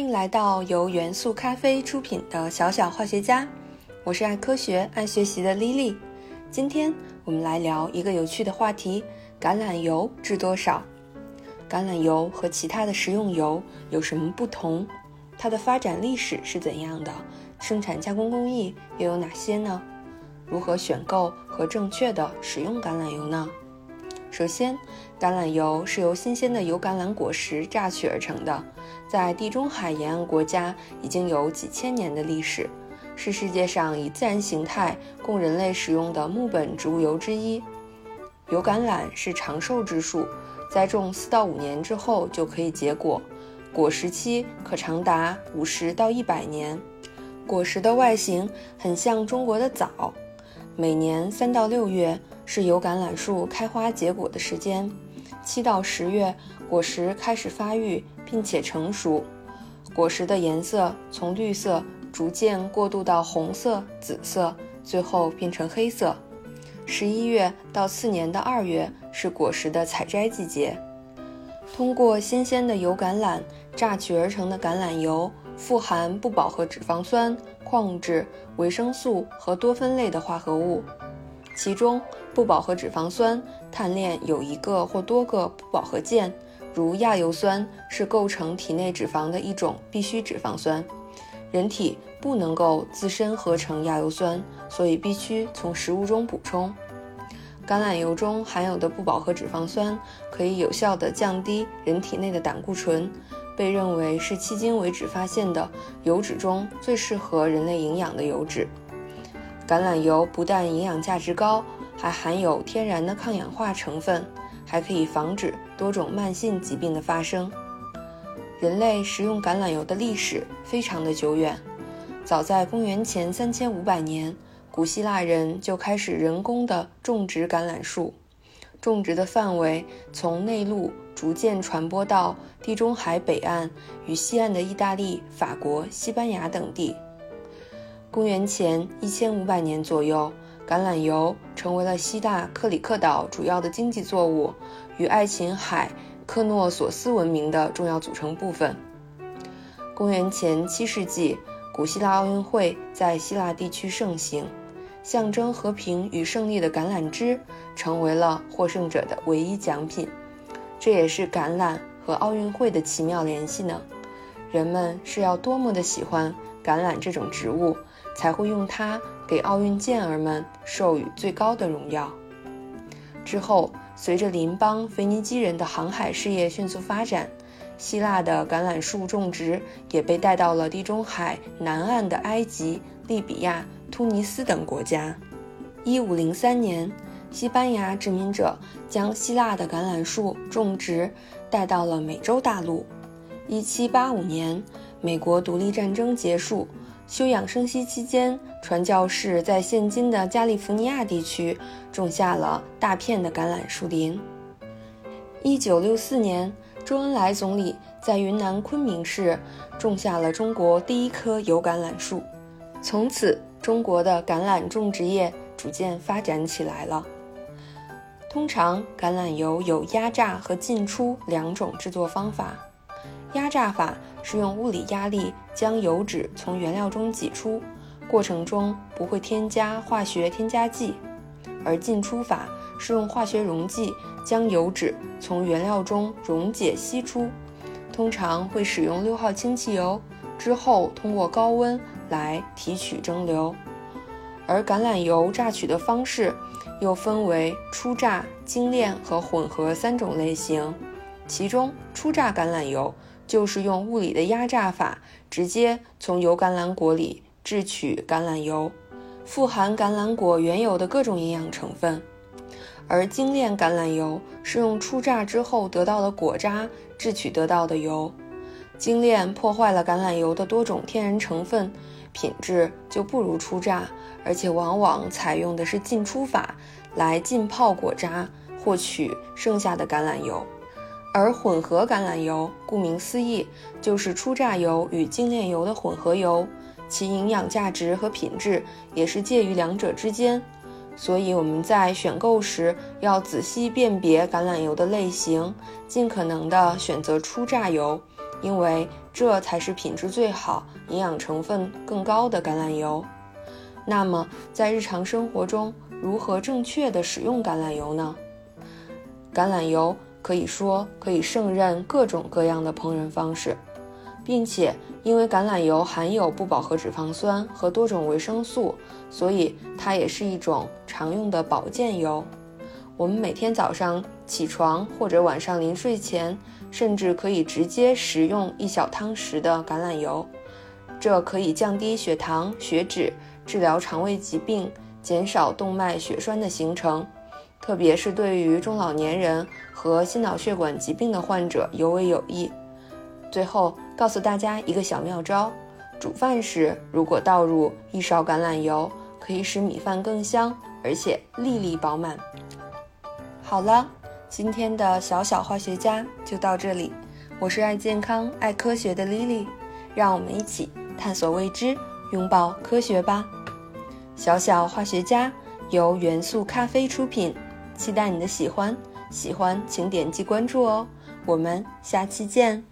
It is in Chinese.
欢迎来到由元素咖啡出品的小小化学家，我是爱科学、爱学习的 Lily。今天我们来聊一个有趣的话题：橄榄油值多少？橄榄油和其他的食用油有什么不同？它的发展历史是怎样的？生产加工工艺又有哪些呢？如何选购和正确的使用橄榄油呢？首先，橄榄油是由新鲜的油橄榄果实榨取而成的，在地中海沿岸国家已经有几千年的历史，是世界上以自然形态供人类使用的木本植物油之一。油橄榄是长寿之树，栽种四到五年之后就可以结果，果实期可长达五十到一百年。果实的外形很像中国的枣，每年三到六月。是油橄榄树开花结果的时间，七到十月，果实开始发育并且成熟，果实的颜色从绿色逐渐过渡到红色、紫色，最后变成黑色。十一月到次年的二月是果实的采摘季节。通过新鲜的油橄榄榨取而成的橄榄油，富含不饱和脂肪酸、矿物质、维生素和多酚类的化合物，其中。不饱和脂肪酸碳链有一个或多个不饱和键，如亚油酸是构成体内脂肪的一种必需脂肪酸。人体不能够自身合成亚油酸，所以必须从食物中补充。橄榄油中含有的不饱和脂肪酸可以有效地降低人体内的胆固醇，被认为是迄今为止发现的油脂中最适合人类营养的油脂。橄榄油不但营养价值高。还含有天然的抗氧化成分，还可以防止多种慢性疾病的发生。人类食用橄榄油的历史非常的久远，早在公元前三千五百年，古希腊人就开始人工的种植橄榄树，种植的范围从内陆逐渐传播到地中海北岸与西岸的意大利、法国、西班牙等地。公元前一千五百年左右。橄榄油成为了希腊克里克岛主要的经济作物，与爱琴海克诺索斯文明的重要组成部分。公元前七世纪，古希腊奥运会在希腊地区盛行，象征和平与胜利的橄榄枝成为了获胜者的唯一奖品。这也是橄榄和奥运会的奇妙联系呢。人们是要多么的喜欢橄榄这种植物，才会用它。给奥运健儿们授予最高的荣耀。之后，随着邻邦腓尼基人的航海事业迅速发展，希腊的橄榄树种植也被带到了地中海南岸的埃及、利比亚、突尼斯等国家。一五零三年，西班牙殖民者将希腊的橄榄树种植带到了美洲大陆。一七八五年，美国独立战争结束。休养生息期间，传教士在现今的加利福尼亚地区种下了大片的橄榄树林。一九六四年，周恩来总理在云南昆明市种下了中国第一棵油橄榄树，从此中国的橄榄种植业逐渐发展起来了。通常，橄榄油有压榨和浸出两种制作方法。压榨法是用物理压力将油脂从原料中挤出，过程中不会添加化学添加剂；而浸出法是用化学溶剂将油脂从原料中溶解析出，通常会使用六号氢汽油，之后通过高温来提取蒸馏。而橄榄油榨取的方式又分为初榨、精炼和混合三种类型，其中初榨橄榄油。就是用物理的压榨法，直接从油橄榄果里制取橄榄油，富含橄榄果原有的各种营养成分；而精炼橄榄油是用初榨之后得到的果渣制取得到的油，精炼破坏了橄榄油的多种天然成分，品质就不如初榨，而且往往采用的是浸出法来浸泡果渣，获取剩下的橄榄油。而混合橄榄油，顾名思义，就是初榨油与精炼油的混合油，其营养价值和品质也是介于两者之间。所以我们在选购时要仔细辨别橄榄油的类型，尽可能的选择初榨油，因为这才是品质最好、营养成分更高的橄榄油。那么，在日常生活中，如何正确的使用橄榄油呢？橄榄油可以说可以胜任各种各样的烹饪方式，并且因为橄榄油含有不饱和脂肪酸和多种维生素，所以它也是一种常用的保健油。我们每天早上起床或者晚上临睡前，甚至可以直接食用一小汤匙的橄榄油，这可以降低血糖、血脂，治疗肠胃疾病，减少动脉血栓的形成，特别是对于中老年人和心脑血管疾病的患者尤为有益。最后告诉大家一个小妙招：煮饭时如果倒入一勺橄榄油，可以使米饭更香，而且粒粒饱满。好了，今天的小小化学家就到这里。我是爱健康、爱科学的 Lily，让我们一起探索未知，拥抱科学吧。小小化学家由元素咖啡出品，期待你的喜欢。喜欢请点击关注哦，我们下期见。